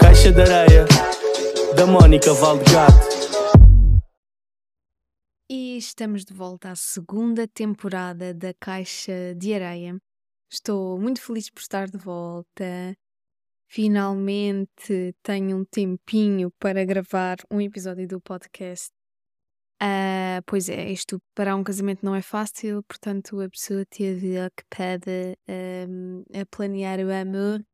Caixa de areia da Mónica Valdegato. E estamos de volta à segunda temporada da Caixa de Areia. Estou muito feliz por estar de volta. Finalmente tenho um tempinho para gravar um episódio do podcast. Ah, pois é, isto para um casamento não é fácil, portanto a pessoa teve ocupada ahm, a planear o amor,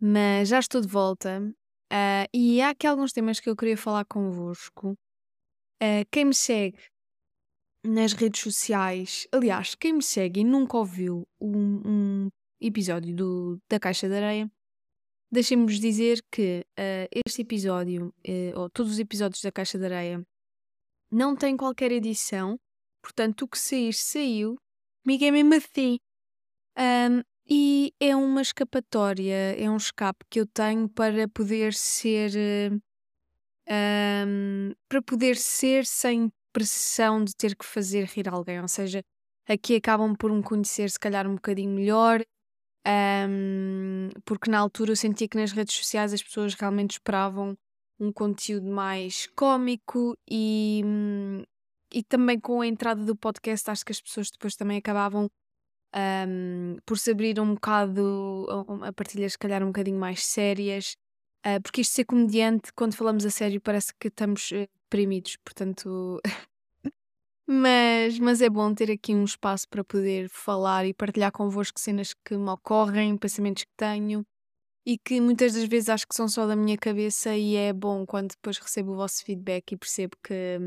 mas já estou de volta. Ah, e há aqui alguns temas que eu queria falar convosco. Ah, quem me segue nas redes sociais, aliás, quem me segue e nunca ouviu um, um episódio do, da Caixa de Areia, deixem-me dizer que este episódio, eh, ou todos os episódios da Caixa de Areia, não têm qualquer edição, portanto, o que sair, saiu. Comigo é mesmo assim. Ahm, e é uma escapatória, é um escape que eu tenho para poder ser. ahm, para poder ser sem pressão de ter que fazer rir alguém. Ou seja, aqui acabam por me conhecer, se calhar, um bocadinho melhor. ahm, porque na altura eu sentia que nas redes sociais as pessoas realmente esperavam um conteúdo mais cómico e, hum, e também com a entrada do podcast acho que as pessoas depois também acabavam ahm, por se abrir um bocado a, partilhas se calhar um bocadinho mais sérias. Ah, porque isto ser comediante quando falamos a sério parece que estamos eh, deprimidos portanto mas, mas é bom ter aqui um espaço para poder falar e partilhar convosco cenas que me ocorrem, pensamentos que tenho e que muitas das vezes acho que são só da minha cabeça e é bom quando depois recebo o vosso feedback e percebo que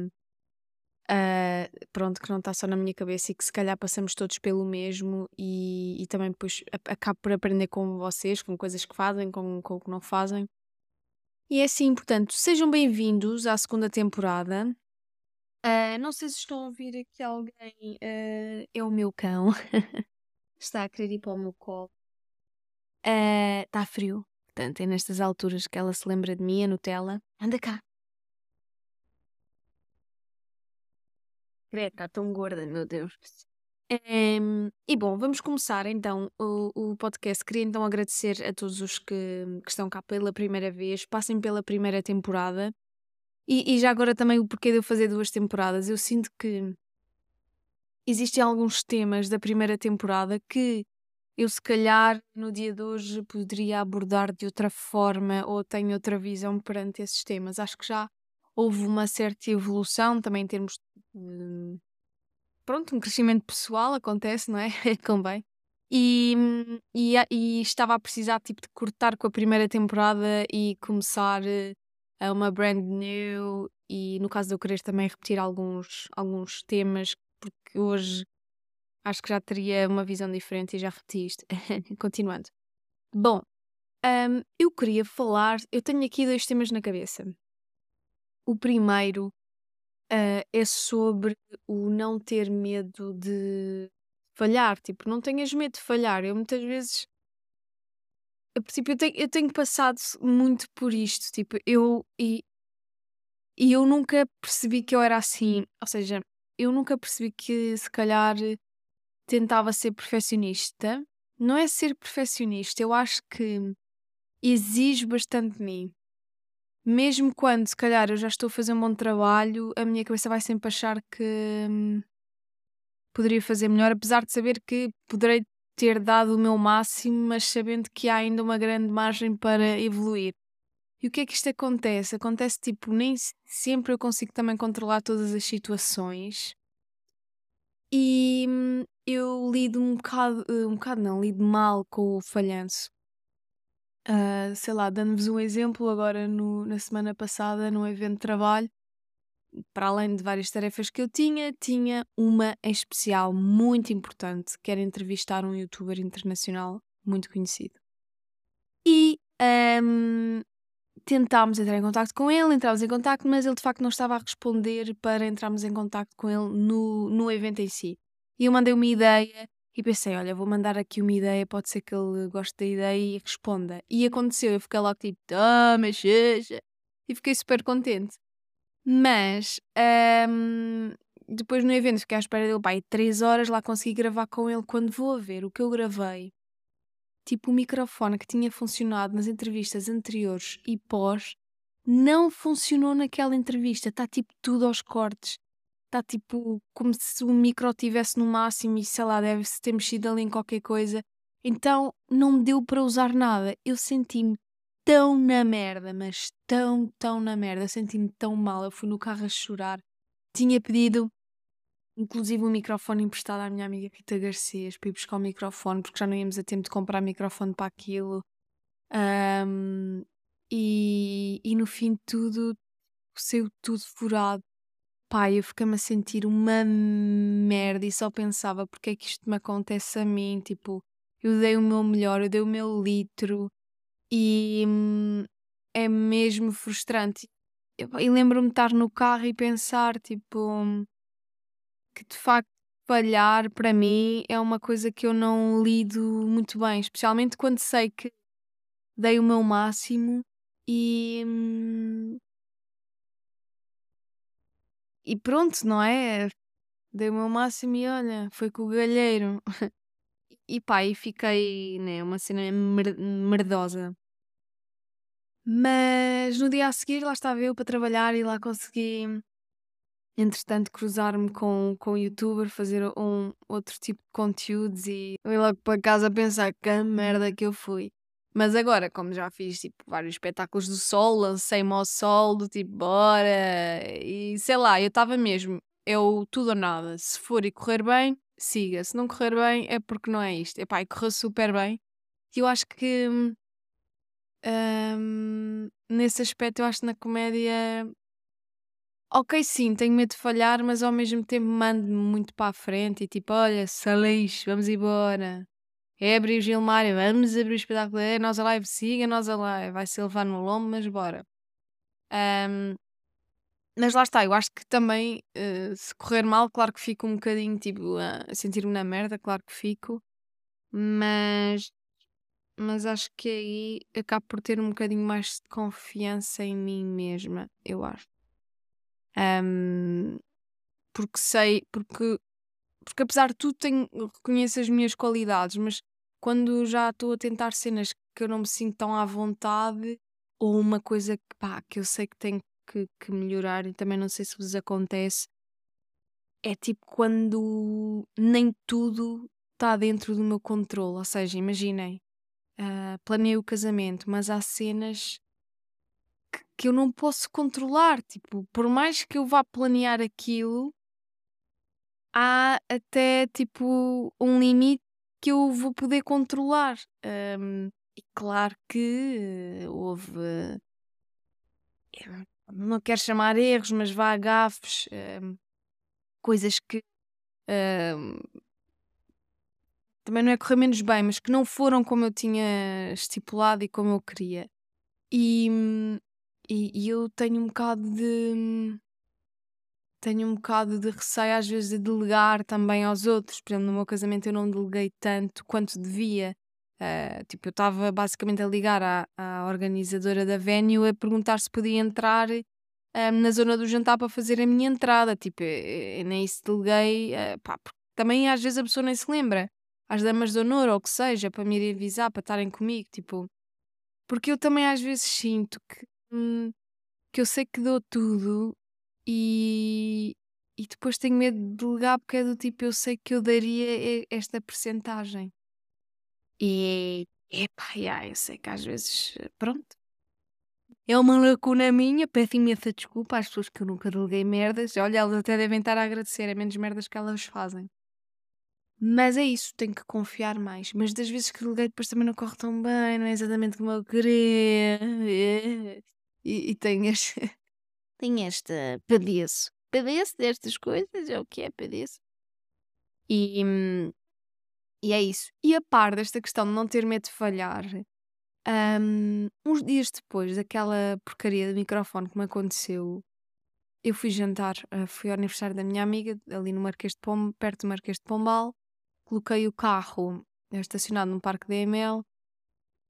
ah, pronto, que não está só na minha cabeça e que se calhar passamos todos pelo mesmo e, e também depois acabo por aprender com vocês, com coisas que fazem, com, com o que não fazem. E é assim, portanto, sejam bem-vindos à segunda temporada. Ah, não sei se estão a ouvir aqui alguém, ah, é o meu cão, está a querer ir para o meu colo. Está frio, portanto, é nestas alturas que ela se lembra de mim, a Nutella. Anda cá. Credo, está tão gorda, meu Deus. Em, e bom, vamos começar então o, o podcast. Queria então agradecer a todos os que, que estão cá pela primeira vez, passem pela primeira temporada. E, e já agora também o porquê de eu fazer duas temporadas. Eu sinto que existem alguns temas da primeira temporada que eu, se calhar, no dia de hoje poderia abordar de outra forma ou tenho outra visão perante esses temas. Acho que já houve uma certa evolução também em termos de. Pronto, um crescimento pessoal acontece, não é? Convém. E, e, e estava a precisar tipo, de cortar com a primeira temporada e começar eh, a uma brand new. E no caso de eu querer também repetir alguns, alguns temas, porque hoje acho que já teria uma visão diferente e já repeti isto. Continuando. Bom, hum, eu queria falar. Eu tenho aqui dois temas na cabeça. O primeiro ah, é sobre o não ter medo de falhar. Tipo, não tenhas medo de falhar. Eu muitas vezes. A princípio, eu tenho, eu tenho passado muito por isto. Tipo, eu. E, e eu nunca percebi que eu era assim. Ou seja, eu nunca percebi que se calhar tentava ser perfeccionista. Não é ser perfeccionista, eu acho que exige bastante de mim. Mesmo quando, se calhar, eu já estou a fazer um bom trabalho, a minha cabeça vai sempre achar que hum, poderia fazer melhor, apesar de saber que poderei ter dado o meu máximo, mas sabendo que há ainda uma grande margem para evoluir. E o que é que isto acontece? Acontece tipo, nem se- sempre eu consigo também controlar todas as situações. E eu lido um bocado, eh, um bocado não, lido mal com o falhanço. Ah, sei lá, dando-vos um exemplo, agora no- na semana passada, num evento de trabalho, para além de várias tarefas que eu tinha, tinha uma em especial muito importante, que era entrevistar um youtuber internacional muito conhecido. E ahm, tentámos entrar em contato com ele, entrámos em contato, mas ele de facto não estava a responder para entrarmos em contato com ele no, no evento em si. E eu mandei uma ideia e pensei, olha, vou mandar aqui uma ideia, pode ser que ele goste da ideia e responda. E aconteceu, eu fiquei logo tipo, toma, xuxa. E fiquei super contente. Mas, hum, depois no evento fiquei à espera dele, pai, três horas lá consegui gravar com ele. Quando vou a ver o que eu gravei, tipo o microfone que tinha funcionado nas entrevistas anteriores e pós, não funcionou naquela entrevista. Está tipo tudo aos cortes. Está tipo como se o micro estivesse no máximo e sei lá, deve-se ter mexido ali em qualquer coisa. Então não me deu para usar nada. Eu senti-me tão na merda, mas tão, tão na merda. Senti-me tão mal. Eu fui no carro a chorar. Tinha pedido, inclusive, um microfone emprestado à minha amiga Rita Garcês para ir buscar o microfone, porque já não íamos a tempo de comprar microfone para aquilo. Um, e, e no fim de tudo, saiu tudo furado. Pai, eu fiquei-me a sentir uma merda e só pensava porque é que isto me acontece a mim. Tipo, eu dei o meu melhor, eu dei o meu litro e hum, é mesmo frustrante. E lembro-me de estar no carro e pensar, tipo, que de facto falhar para mim é uma coisa que eu não lido muito bem, especialmente quando sei que dei o meu máximo e. Hum, e pronto, não é? Dei o meu máximo e olha, foi com o galheiro. E pá, e fiquei, né, uma cena mer merdosa. Mas no dia a seguir lá estava eu para trabalhar e lá consegui, entretanto, cruzar-me com, com o youtuber, fazer um outro tipo de conteúdos e eu logo para casa a pensar que merda que eu fui. Mas agora, como já fiz tipo, vários espetáculos do sol, lancei-me ao sol, do tipo, bora, e sei lá, eu estava mesmo, eu tudo ou nada. Se for e correr bem, siga. Se não correr bem, é porque não é isto. Epá, e correu super bem. E eu acho que hum, nesse aspecto, eu acho que na comédia, ok, sim, tenho medo de falhar, mas ao mesmo tempo mando-me muito para a frente e tipo, olha, Saleixo, vamos embora. É abrir o Gilmário, vamos abrir o espetáculo, é nós a live, siga nós a live, vai ser levar no lombo, mas bora. Mas lá está, eu acho que também, eh, se correr mal, claro que fico um bocadinho tipo a sentir-me na merda, claro que fico, mas mas acho que aí acabo por ter um bocadinho mais de confiança em mim mesma, eu acho. Porque sei, porque, porque apesar de tudo tenho, reconheço as minhas qualidades, mas quando já estou a tentar cenas que eu não me sinto tão à vontade, ou uma coisa que, pá, que eu sei que tenho que, que melhorar, e também não sei se vos acontece, é tipo quando nem tudo está dentro do meu controle. Ou seja, imaginem, uh, o casamento, mas há cenas que, eu não posso controlar. Tipo, por mais que eu vá planear aquilo, há até tipo um limite que eu vou poder controlar. Um, e claro que uh, houve. Uh, não quero chamar erros, mas vá gafes, uh, coisas que uh, também não é correr menos bem, mas que não foram como eu tinha estipulado e como eu queria. E, e, e eu tenho um bocado de. Tenho um bocado de receio às vezes de delegar também aos outros. Por exemplo, no meu casamento eu não deleguei tanto quanto devia. Uh, tipo, eu estava basicamente a ligar à, à, organizadora da venue a perguntar se podia entrar uh, na zona do jantar para fazer a minha entrada. Tipo, nem isso deleguei, uh, pá, porque também às vezes a pessoa nem se lembra. Às damas de honor ou o que seja, para me ir avisar, para estarem comigo, tipo. Porque eu também às vezes sinto que, hum, que eu sei que dou tudo e, e depois tenho medo de delegar porque é do tipo, eu sei que eu daria esta percentagem. E, epá, yeah, eu sei que às vezes, pronto. É uma lacuna minha, peço imensa desculpa às pessoas que eu nunca deleguei merdas. Olha, elas até devem estar a agradecer, é menos merdas que elas fazem. Mas é isso, tenho que confiar mais. Mas das vezes que deleguei depois também não corre tão bem, não é exatamente como eu queria. E, e tenho este, tenho esta padeço. Padeço destas coisas, é o que é, padeço. E, hum, e é isso. E a par desta questão de não ter medo de falhar, um, uns dias depois daquela porcaria de microfone que me aconteceu, eu fui jantar, uh, fui ao aniversário da minha amiga, ali no Marquês de Pombal, perto do Marquês de Pombal, coloquei o carro estacionado no Parque da EML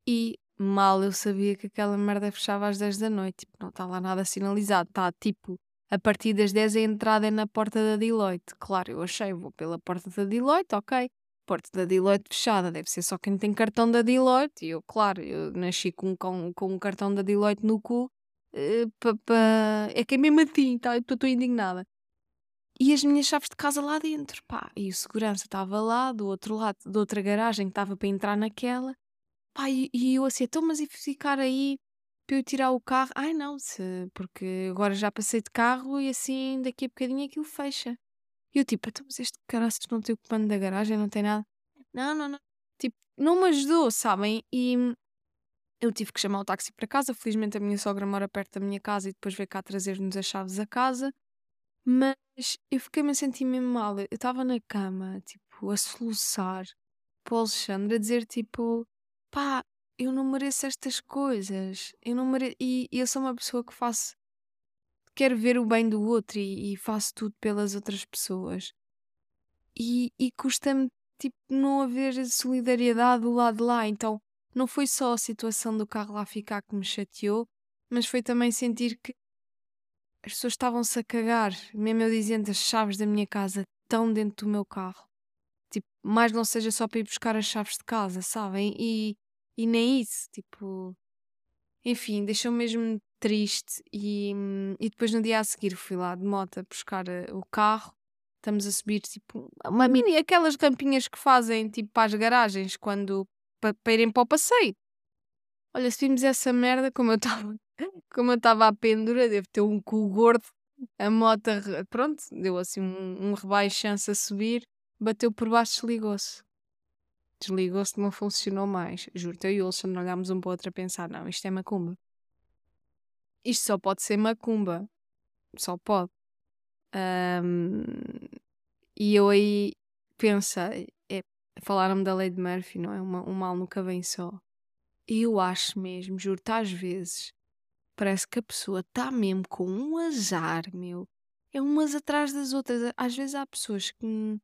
e mal eu sabia que aquela merda fechava às 10 da noite. Tipo, não está lá nada sinalizado, está tipo a partir das 10 a entrada é na porta da Deloitte. Claro, eu achei, vou pela porta da Deloitte, ok. Porta da Deloitte fechada, deve ser só quem tem cartão da Deloitte. E eu, claro, eu nasci com, com, com um cartão da Deloitte no cu. eh, É que é mesmo assim, tá? Estou indignada. E as minhas chaves de casa lá dentro, pá. E o segurança estava lá, do outro lado, da outra garagem que estava para entrar naquela. Pá, e, e eu assim, então, mas e ficar aí para eu tirar o carro? Ai não, se, porque agora já passei de carro e assim daqui a bocadinho aquilo fecha. E eu tipo, então, mas este caraças não tem o comando da garagem, não tem nada. Não, não, não. Tipo, não me ajudou, sabem? E eu tive que chamar o táxi para casa. Felizmente a minha sogra mora perto da minha casa e depois veio cá trazer-nos as chaves a casa. Mas eu fiquei-me a sentir mesmo mal. Eu estava na cama, tipo, a soluçar para o Alexandre, a dizer tipo, pá, eu não mereço estas coisas. Eu não mereço. E, e eu sou uma pessoa que faço, quero ver o bem do outro e, e faço tudo pelas outras pessoas. E, e custa-me, tipo, não haver solidariedade do lado de lá. Então, não foi só a situação do carro lá ficar que me chateou, mas foi também sentir que as pessoas estavam-se a cagar, mesmo eu dizendo as chaves da minha casa estão dentro do meu carro. Tipo, mais não seja só para ir buscar as chaves de casa, sabem? E, e nem isso, tipo. Enfim, deixou-me mesmo triste. E, hum, e depois no dia a seguir fui lá de moto a buscar eh, o carro. Estamos a subir, tipo, uma mini, aquelas rampinhas que fazem, tipo, para as garagens, quando. para, para irem para o passeio. Olha, se vimos essa merda, como eu estava como eu estava à pendura, devo ter um cu gordo. A moto, pronto, deu assim um, um rebaixança a subir, bateu por baixo, desligou-se. Desligou-se, não funcionou mais. Juro-te, eu e o Alexandre olhámos um para o outro a pensar: não, isto é macumba. Isto só pode ser macumba. Só pode. Ahm, e eu aí pensei: é, falaram-me da lei de Murphy, não é? Uma, um mal nunca vem só. E eu acho mesmo, juro-te, às vezes parece que a pessoa está mesmo com um azar, meu. É umas atrás das outras. Às vezes há pessoas que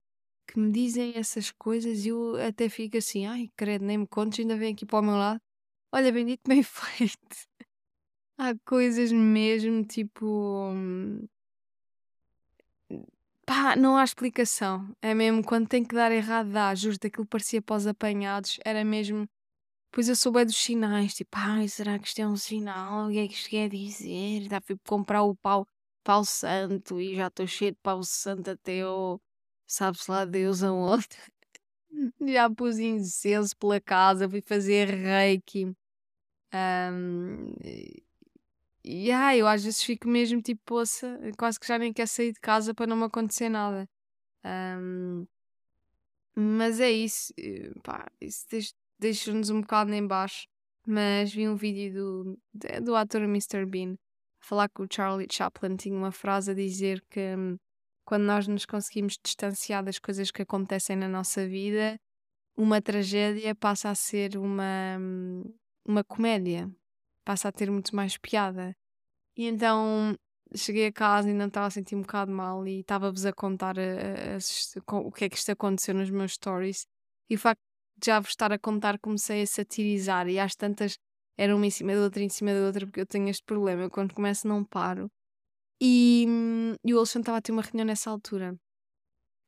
que me dizem essas coisas e eu até fico assim, ai, credo, nem me contes, ainda vem aqui para o meu lado. Olha, bendito, bem feito. Há coisas mesmo, tipo. Pá, não há explicação. É mesmo quando tem que dar errado, dá. Juro, aquilo parecia para os apanhados. Era mesmo. Pois eu soube dos sinais, tipo, ai, será que isto é um sinal? O que é que isto quer dizer? Já fui comprar o pau, pau santo e já estou cheio de pau santo até o. Sabe-se lá Deus aonde. Já pus incenso pela casa, fui fazer reiki. Ahm, e ai, eu às vezes fico mesmo tipo, poça, quase que já nem quero sair de casa para não me acontecer nada. Ahm, mas é isso, pá, isso deix- deixa-nos um bocado em baixo. Mas vi um vídeo do, do ator Mr. Bean falar que o Charlie Chaplin tinha uma frase a dizer que quando nós nos conseguimos distanciar das coisas que acontecem na nossa vida, uma tragédia passa a ser uma, uma comédia, passa a ter muito mais piada. E então cheguei a casa e ainda estava a sentir um bocado mal e estava-vos a contar a- a- com- o que é que isto aconteceu nos meus stories. E o facto de já vos estar a contar, comecei a satirizar e às tantas era uma em cima da outra, em cima da outra, porque eu tenho este problema. Eu quando começo não paro. E, e o Alexandre estava a ter uma reunião nessa altura.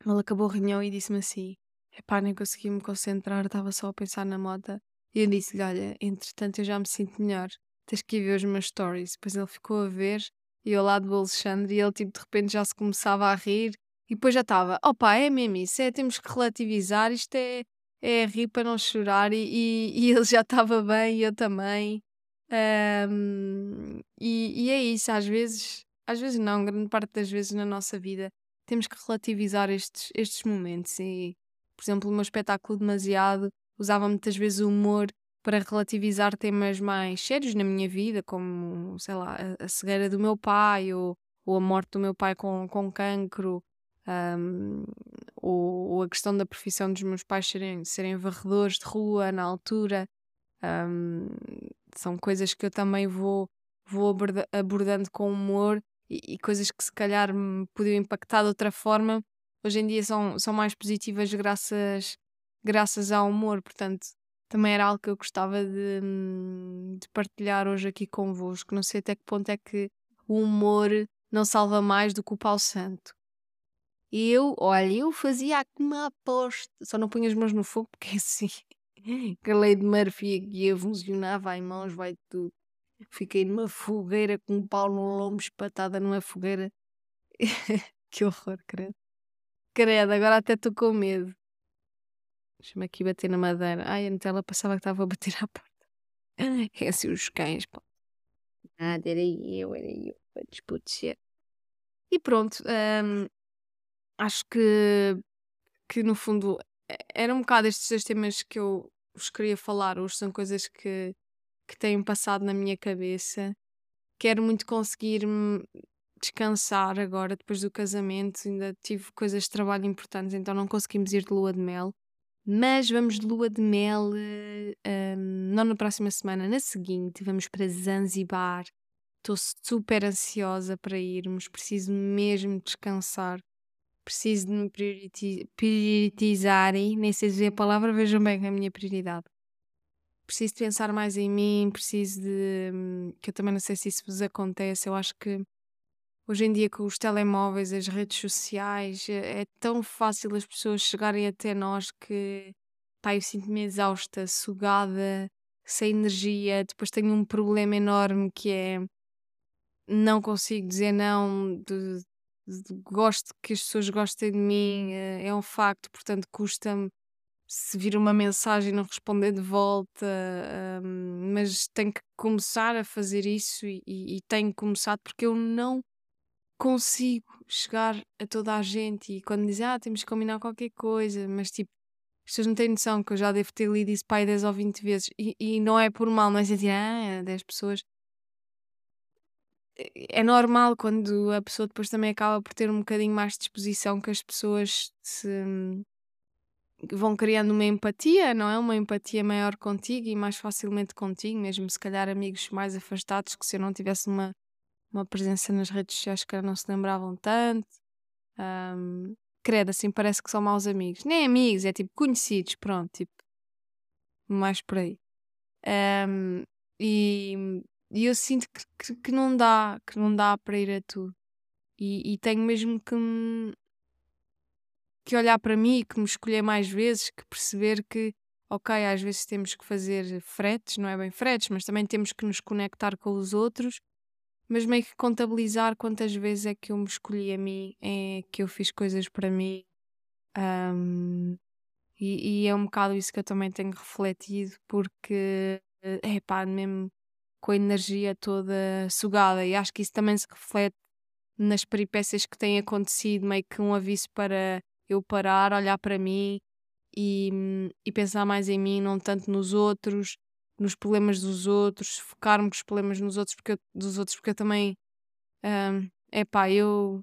Ele acabou a reunião e disse-me assim: Epá, nem consegui me concentrar, estava só a pensar na moda. E eu disse-lhe: Olha, entretanto eu já me sinto melhor, tens que ir ver os meus stories. Depois ele ficou a ver e eu lá do Alexandre e ele tipo de repente já se começava a rir e depois já estava: Opa, é mesmo isso, é, temos que relativizar, isto é, é rir para não chorar. E, e, e ele já estava bem e eu também. Ahm, e, e é isso, às vezes, às vezes não, grande parte das vezes na nossa vida temos que relativizar estes, estes momentos. E, por exemplo, o meu espetáculo demasiado usava muitas vezes o humor para relativizar temas mais sérios na minha vida, como, sei lá, a, a cegueira do meu pai ou, ou a morte do meu pai com, com cancro. ahm, ou, ou a questão da profissão dos meus pais serem, serem varredores de rua na altura. Ahm, são coisas que eu também vou, vou aborda- abordando com humor e, coisas que se calhar me podiam impactar de outra forma, hoje em dia são, são mais positivas graças, graças ao humor. Portanto, também era algo que eu gostava de, hum, de partilhar hoje aqui convosco. Não sei até que ponto é que o humor não salva mais do que o pau santo. Eu, olha, eu fazia uma aposta, só não punha as mãos no fogo, porque é assim, que a lei de Murphy aqui funcionava, em mãos vai tudo. Fiquei numa fogueira com um pau no lombo, espatada numa fogueira. que horror, credo. Credo, agora até estou com medo. Deixa-me aqui bater na madeira. Ai, a Nutella passava que estava a bater à porta. É assim os cães, pá. Nada, era eu, era eu, para despotecer. E pronto, hum, acho que, que no fundo era um bocado estes dois temas que eu vos queria falar hoje, são coisas que, que têm passado na minha cabeça. Quero muito conseguir descansar agora, depois do casamento. Ainda tive coisas de trabalho importantes, então não conseguimos ir de lua de mel. Mas vamos de lua de mel, hum, não na próxima semana, na seguinte. Vamos para Zanzibar. Estou super ansiosa para irmos. Preciso mesmo descansar. Preciso de me prioriti prioritizarem. Nem sei dizer a palavra, vejam bem a minha prioridade. Preciso de pensar mais em mim. Preciso de. Hum, que eu também não sei se isso vos acontece. Eu acho que hoje em dia com os telemóveis, as redes sociais, é, é tão fácil as pessoas chegarem até nós que pá, eu sinto-me exausta, sugada, sem energia. Depois tenho um problema enorme que é não consigo dizer não, de, gosto que as pessoas gostem de mim, é, é um facto, portanto custa-me se vir uma mensagem não responder de volta, um, mas tenho que começar a fazer isso e, e, e tenho começado porque eu não consigo chegar a toda a gente e quando dizem, ah, temos que combinar qualquer coisa, mas tipo, as pessoas não têm noção que eu já devo ter lido isso pai 10 ou 20 vezes e, e não é por mal, não é sentir, ah, 10 pessoas. É normal quando a pessoa depois também acaba por ter um bocadinho mais de disposição que as pessoas se vão criando uma empatia, não é? Uma empatia maior contigo e mais facilmente contigo, mesmo se calhar amigos mais afastados que se eu não tivesse uma uma presença nas redes sociais que não se lembravam tanto. Um, credo, assim parece que são maus amigos. Nem amigos, é tipo conhecidos, pronto, tipo, mais por aí. Um, e, e, eu sinto que, que, que, não dá, que não dá para ir a tudo. E, e tenho mesmo que, que olhar para mim e que me escolher mais vezes, que perceber que, ok, às vezes temos que fazer fretes, não é bem fretes, mas também temos que nos conectar com os outros mas meio que contabilizar quantas vezes é que eu me escolhi a mim, é que eu fiz coisas para mim. Um, e, e, é um bocado isso que eu também tenho refletido, porque é pá, mesmo com a energia toda sugada, e acho que isso também se reflete nas peripécias que têm acontecido, meio que um aviso para eu parar, olhar para mim e, e pensar mais em mim, não tanto nos outros nos problemas dos outros, focar-me com os problemas nos outros, porque eu, dos outros, porque eu também. É um, pá, eu,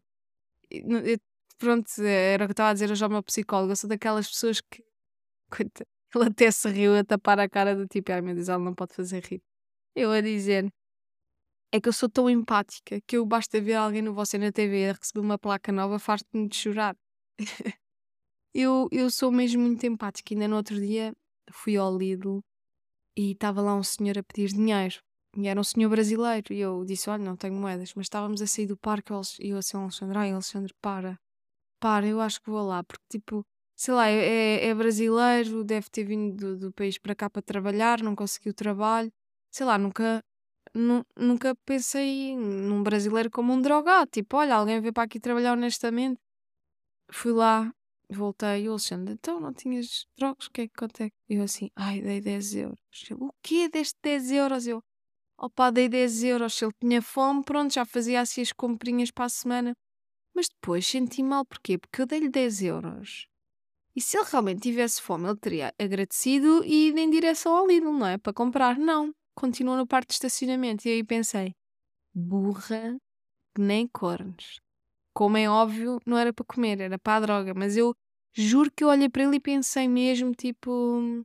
eu, Pronto, era o que estava a dizer hoje ao meu psicólogo. Eu sou daquelas pessoas que. Coita, ele até se riu a tapar a cara do tipo, ai meu Deus, ela não pode fazer rir. Eu a dizer. É que eu sou tão empática que eu basta ver alguém no você na TV a receber uma placa nova, farto-me de chorar. eu, eu sou mesmo muito empática. Ainda no outro dia fui ao Lidl e estava lá um senhor a pedir dinheiro. E era um senhor brasileiro. E eu disse: Olha, não tenho moedas. Mas estávamos a sair do parque e eu assim, Alexandre, ai, Alexandre, para, para, eu acho que vou lá. Porque, tipo, sei lá, é, é, é brasileiro, deve ter vindo do, do, país para cá para trabalhar, não conseguiu trabalho. Sei lá, nunca, nu, nunca pensei num brasileiro como um drogado. Tipo, olha, alguém veio para aqui trabalhar honestamente. Fui lá, voltei e o Alexandre, então não tinhas trocos? O que é que acontece? Eu assim, ai, dei 10 euros. Ele, o quê? Deste 10 euros? Eu, opa, dei 10 euros. Se ele tinha fome, pronto, já fazia assim as comprinhas para a semana. Mas depois senti mal, porquê? Porque eu dei-lhe 10 euros. E se ele realmente tivesse fome, ele teria agradecido e ido em direção ao Lidl, não é? Para comprar. Não. Continua no parque de estacionamento. E aí pensei, burra que nem cornos como é óbvio, não era para comer, era para a droga. Mas eu juro que eu olhei para ele e pensei mesmo, tipo.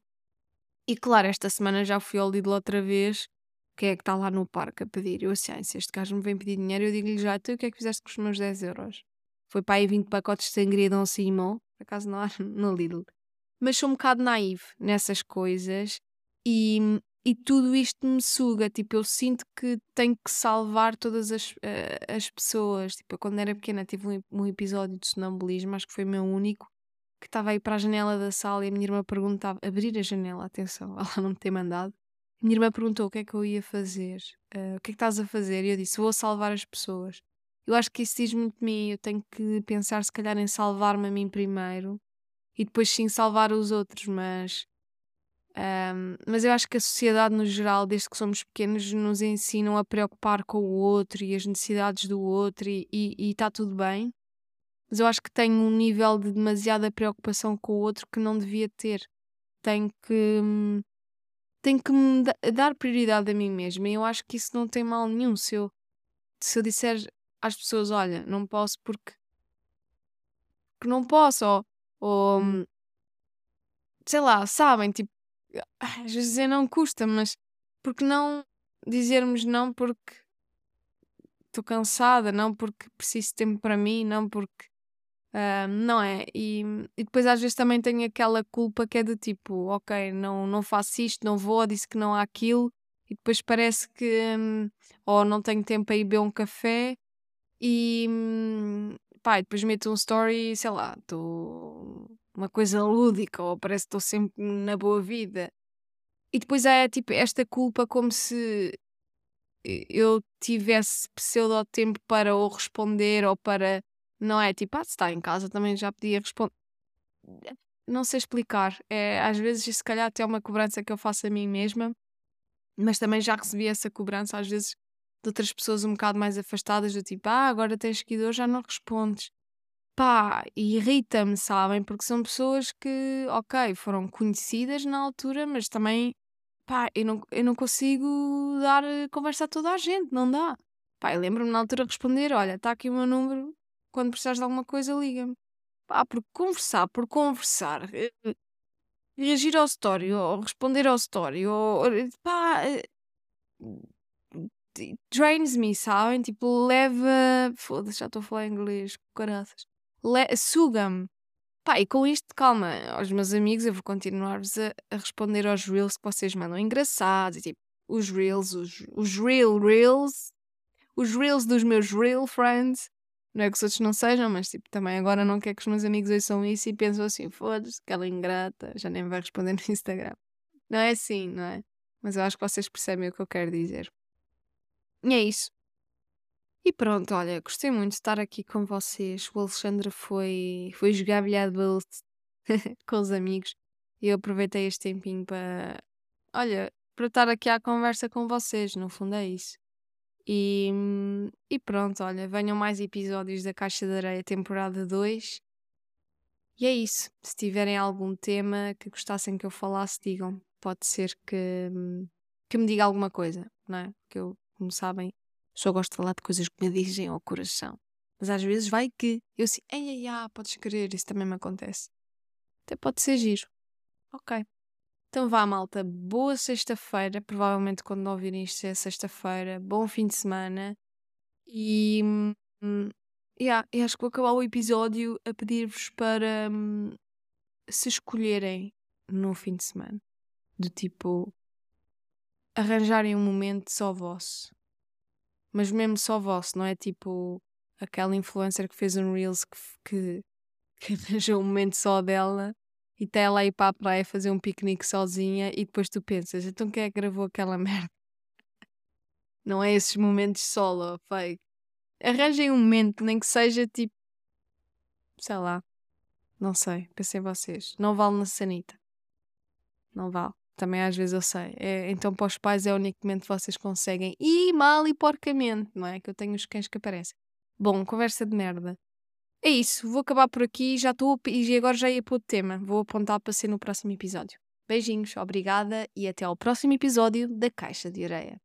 E claro, esta semana já fui ao Lidl outra vez. Quem é que está lá no parque a pedir? Eu assim, ah, se este gajo me vem pedir dinheiro, eu digo-lhe já, tu o que é que fizeste com os meus 10 euros? Foi para aí 20 pacotes de sangria Dom Simão, por acaso não há no Lidl. Mas sou um bocado naive nessas coisas e, e tudo isto me suga. Tipo, eu sinto que tenho que salvar todas as, eh, as pessoas. Tipo, eu quando era pequena tive um, um episódio de sonambulismo, acho que foi o meu único, que estava aí para a janela da sala e a minha irmã perguntava, abrir a janela, atenção, ela não me tem mandado. A minha irmã perguntou o que é que eu ia fazer, eh, o que é que estás a fazer? E eu disse, vou salvar as pessoas. Eu acho que isso diz muito de mim. Eu tenho que pensar, se calhar, em salvar-me a mim primeiro e depois sim salvar os outros. Mas um, mas eu acho que a sociedade, no geral, desde que somos pequenos, nos ensinam a preocupar com o outro e as necessidades do outro e está tudo bem. Mas eu acho que tenho um nível de demasiada preocupação com o outro que não devia ter. Tenho que, tenho que me dar prioridade a mim mesma e eu acho que isso não tem mal nenhum. Se eu, se eu disser às pessoas: Olha, não posso porque. porque não posso, ou, ou hum. sei lá, sabem, tipo às vezes dizer não custa, mas porque não dizermos não porque estou cansada, não porque preciso de tempo para mim, não porque. Uh, não é? E, e, depois às vezes também tenho aquela culpa que é do tipo, ok, não, não faço isto, não vou, disse que não há aquilo, e depois parece que um, ou não tenho tempo para ir beber um café e hum, pá, e depois meto um story, sei lá, estou uma coisa lúdica, ou parece que estou sempre na boa vida. E depois há tipo esta culpa como se eu tivesse pseudo tempo para ou responder ou para. Não é tipo, ah, se está em casa também já podia responder. Não sei explicar. É, às vezes, se calhar, até é uma cobrança que eu faço a mim mesma, mas também já recebi essa cobrança, às vezes, de outras pessoas um bocado mais afastadas, do tipo, ah, agora tens seguidor, já não respondes. Pá, irrita-me, sabem? Porque são pessoas que, ok, foram conhecidas na altura, mas também, pá, eu não, eu não consigo dar eh, conversa a toda a gente, não dá. Pá, lembro-me na altura de responder: olha, está aqui o meu número, quando precisares de alguma coisa, liga-me. Pá, por conversar, por conversar, eh, reagir ao story, ou responder ao story, ou pá, eh, drains me, sabem? Tipo, leva. Foda-se, já estou a falar inglês, caraças suga-me. Pá, e com isto, calma, aos meus amigos, eu vou continuar-vos a, a, responder aos reels que vocês mandam engraçados, e tipo, os reels, os, os real reels, os reels dos meus real friends. Não é que os outros não sejam, mas tipo, também agora não quero que os meus amigos ouçam isso e pensam assim, foda-se, aquela ingrata, já nem vai responder no Instagram. Não é assim, não é? Mas eu acho que vocês percebem o que eu quero dizer. E é isso. E pronto, olha, gostei muito de estar aqui com vocês. O Alexandre foi, foi jogar bilhado com os amigos e eu aproveitei este tempinho para, olha, para estar aqui à conversa com vocês, no fundo é isso. E, e pronto, olha, venham mais episódios da Caixa de Areia, temporada 2. E é isso. Se tiverem algum tema que gostassem que eu falasse, digam. Pode ser que, que me diga alguma coisa, não é? Porque eu, como sabem, só gosto de falar de coisas que me dizem ao coração. Mas às vezes vai que eu assim, ei, ei, ah, podes querer, isso também me acontece. Até pode ser giro. Ok. Então vá, malta. Boa sexta-feira. Provavelmente quando ouvirem isto é sexta-feira. Bom fim de semana. E. Hum, yeah, acho que vou acabar o episódio a pedir-vos para hum, se escolherem no fim de semana. Do tipo. Arranjarem um momento só vosso mas mesmo só vosso, não é tipo aquela influencer que fez um Reels que, arranjou um momento só dela e está ela aí para a praia fazer um piquenique sozinha e depois tu pensas, então quem é que gravou aquela merda? Não é esses momentos solo, fake. Arranjem um momento, nem que seja tipo, sei lá, não sei, pensei vocês. Não vale na sanita. Não vale. Também às vezes eu sei. É, então para os pais é que vocês conseguem. E mal e porcamente, não é? Que eu tenho os cães que aparecem. Bom, conversa de merda. É isso, vou acabar por aqui. Já estou e agora já ia para o tema. Vou apontar para ser no próximo episódio. Beijinhos, obrigada e até ao próximo episódio da Caixa de Areia.